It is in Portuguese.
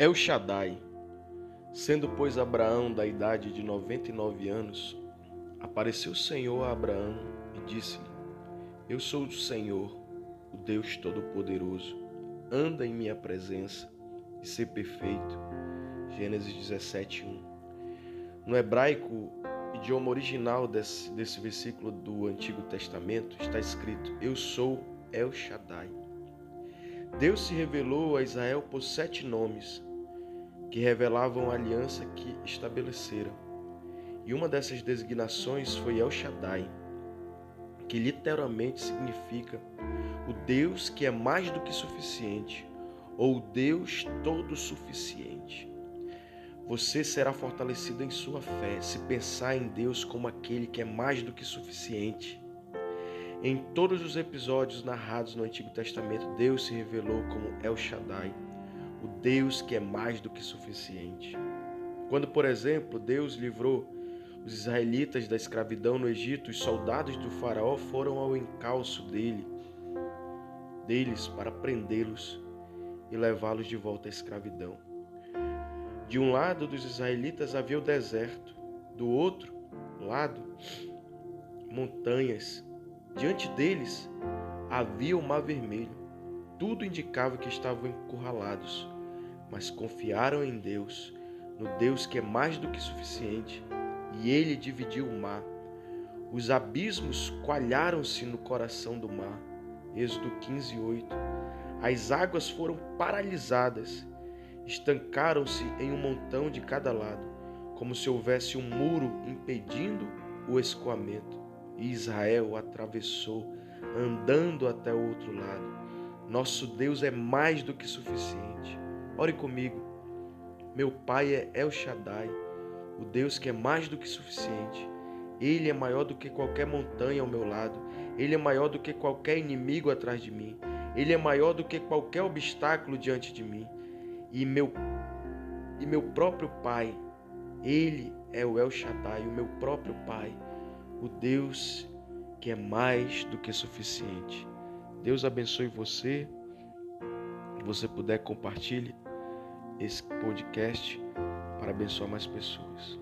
El Shaddai. Sendo, pois, Abraão da idade de noventa e nove anos, apareceu o Senhor a Abraão e disse-lhe: Eu sou o Senhor, o Deus Todo-Poderoso. Anda em minha presença e ser perfeito. Gênesis 17, 1. No hebraico, idioma original desse, desse versículo do Antigo Testamento, está escrito: Eu sou El Shaddai. Deus se revelou a Israel por sete nomes que revelavam a aliança que estabeleceram. E uma dessas designações foi El Shaddai, que literalmente significa o Deus que é mais do que suficiente, ou Deus todo suficiente. Você será fortalecido em sua fé se pensar em Deus como aquele que é mais do que suficiente. Em todos os episódios narrados no Antigo Testamento, Deus se revelou como El Shaddai, o Deus que é mais do que suficiente. Quando, por exemplo, Deus livrou os israelitas da escravidão no Egito, os soldados do faraó foram ao encalço dele, deles para prendê-los e levá-los de volta à escravidão. De um lado dos israelitas havia o deserto, do outro lado montanhas. Diante deles havia o mar vermelho. Tudo indicava que estavam encurralados, mas confiaram em Deus, no Deus que é mais do que suficiente, e ele dividiu o mar. Os abismos coalharam-se no coração do mar. Êxodo 15, 8. As águas foram paralisadas, estancaram-se em um montão de cada lado, como se houvesse um muro impedindo o escoamento. E Israel atravessou, andando até o outro lado. Nosso Deus é mais do que suficiente. Ore comigo. Meu Pai é El Shaddai, o Deus que é mais do que suficiente. Ele é maior do que qualquer montanha ao meu lado. Ele é maior do que qualquer inimigo atrás de mim. Ele é maior do que qualquer obstáculo diante de mim. E meu e meu próprio Pai, ele é o El Shaddai, o meu próprio Pai, o Deus que é mais do que suficiente. Deus abençoe você. Se você puder, compartilhe esse podcast para abençoar mais pessoas.